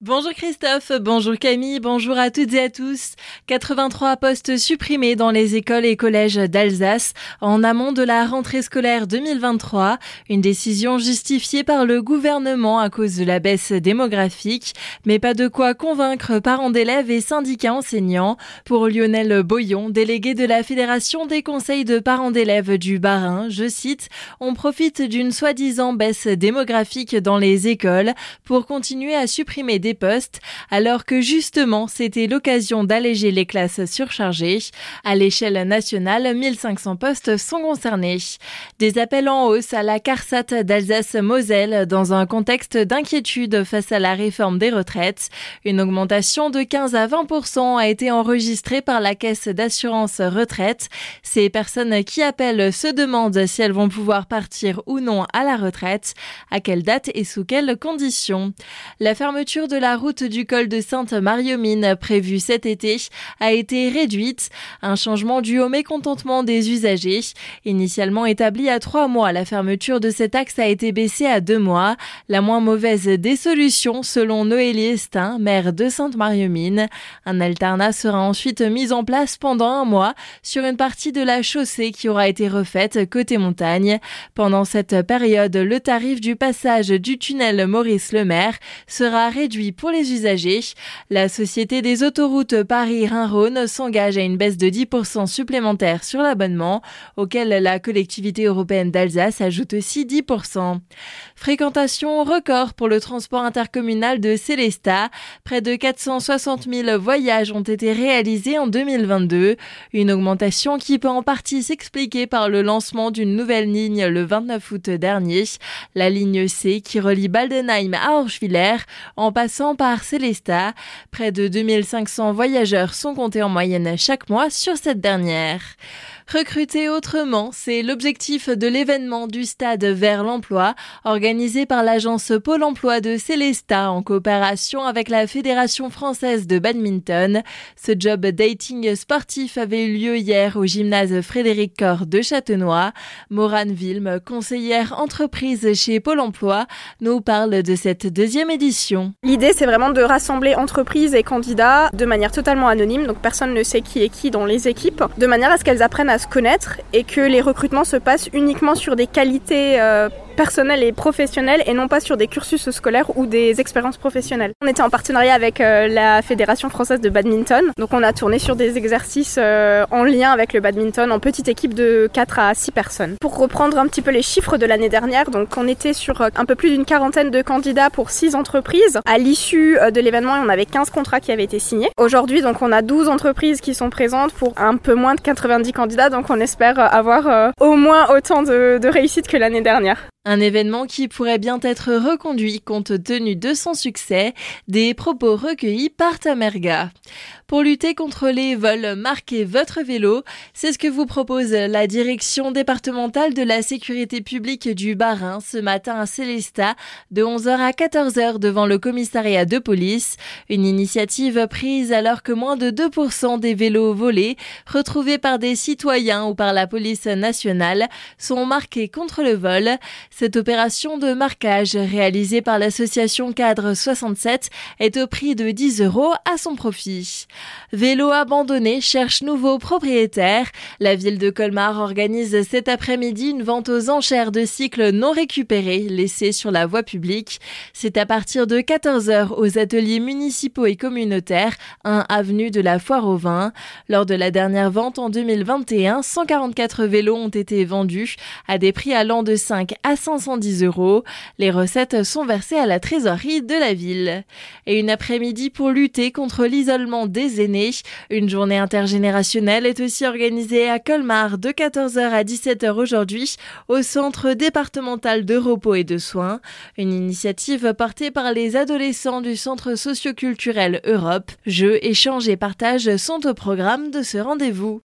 Bonjour Christophe, bonjour Camille, bonjour à toutes et à tous. 83 postes supprimés dans les écoles et collèges d'Alsace en amont de la rentrée scolaire 2023. Une décision justifiée par le gouvernement à cause de la baisse démographique, mais pas de quoi convaincre parents d'élèves et syndicats enseignants. Pour Lionel Boyon, délégué de la Fédération des conseils de parents d'élèves du Bas-Rhin, je cite, on profite d'une soi-disant baisse démographique dans les écoles pour continuer à supprimer des postes, alors que justement c'était l'occasion d'alléger les classes surchargées. À l'échelle nationale, 1500 postes sont concernés. Des appels en hausse à la CARSAT d'Alsace-Moselle dans un contexte d'inquiétude face à la réforme des retraites. Une augmentation de 15 à 20% a été enregistrée par la caisse d'assurance retraite. Ces personnes qui appellent se demandent si elles vont pouvoir partir ou non à la retraite, à quelle date et sous quelles conditions. La fermeture de la route du col de Sainte-Mariomine prévue cet été a été réduite, un changement dû au mécontentement des usagers. Initialement établi à trois mois, la fermeture de cet axe a été baissée à deux mois, la moins mauvaise des solutions selon Noélie Estin, maire de Sainte-Mariomine. Un alternat sera ensuite mis en place pendant un mois sur une partie de la chaussée qui aura été refaite côté montagne. Pendant cette période, le tarif du passage du tunnel Maurice Lemaire sera réduit pour les usagers. La Société des autoroutes Paris-Rhin-Rhône s'engage à une baisse de 10% supplémentaire sur l'abonnement, auquel la collectivité européenne d'Alsace ajoute aussi 10%. Fréquentation record pour le transport intercommunal de Célestat. Près de 460 000 voyages ont été réalisés en 2022. Une augmentation qui peut en partie s'expliquer par le lancement d'une nouvelle ligne le 29 août dernier. La ligne C qui relie Baldenheim à Orschwiller en passant par Célesta. Près de 2500 voyageurs sont comptés en moyenne chaque mois sur cette dernière. Recruter autrement, c'est l'objectif de l'événement du stade vers l'emploi organisé par l'agence Pôle emploi de Célesta en coopération avec la Fédération française de badminton. Ce job dating sportif avait eu lieu hier au gymnase Frédéric Cor de Châtenois. Morane Vilme, conseillère entreprise chez Pôle emploi, nous parle de cette deuxième édition. L'idée, c'est vraiment de rassembler entreprises et candidats de manière totalement anonyme, donc personne ne sait qui est qui dans les équipes, de manière à ce qu'elles apprennent à se connaître et que les recrutements se passent uniquement sur des qualités euh, personnelles et professionnelles et non pas sur des cursus scolaires ou des expériences professionnelles. On était en partenariat avec euh, la Fédération française de badminton, donc on a tourné sur des exercices euh, en lien avec le badminton en petite équipe de 4 à 6 personnes. Pour reprendre un petit peu les chiffres de l'année dernière, donc on était sur un peu plus d'une quarantaine de candidats pour 6 entreprises. À l'issue de l'événement, on avait 15 contrats qui avaient été signés. Aujourd'hui, donc on a 12 entreprises qui sont présentes pour un peu moins de 90 candidats, donc on espère avoir euh, au moins autant de, de réussite que l'année dernière. Un événement qui pourrait bien être reconduit compte tenu de son succès, des propos recueillis par Tamerga. Pour lutter contre les vols, marquez votre vélo. C'est ce que vous propose la direction départementale de la sécurité publique du Bas-Rhin ce matin à Célestat de 11h à 14h devant le commissariat de police. Une initiative prise alors que moins de 2% des vélos volés retrouvés par des citoyens ou par la police nationale sont marqués contre le vol. Cette opération de marquage réalisée par l'association Cadre 67 est au prix de 10 euros à son profit. Vélo abandonné cherche nouveau propriétaire. La ville de Colmar organise cet après-midi une vente aux enchères de cycles non récupérés laissés sur la voie publique. C'est à partir de 14h aux ateliers municipaux et communautaires, 1 avenue de la Foire au Vin. Lors de la dernière vente en 2021, 144 vélos ont été vendus à des prix allant de 5 à 510 euros. Les recettes sont versées à la trésorerie de la ville. Et une après-midi pour lutter contre l'isolement aînés. Une journée intergénérationnelle est aussi organisée à Colmar de 14h à 17h aujourd'hui au centre départemental de repos et de soins. Une initiative portée par les adolescents du centre socioculturel Europe. Jeux, échanges et partages sont au programme de ce rendez-vous.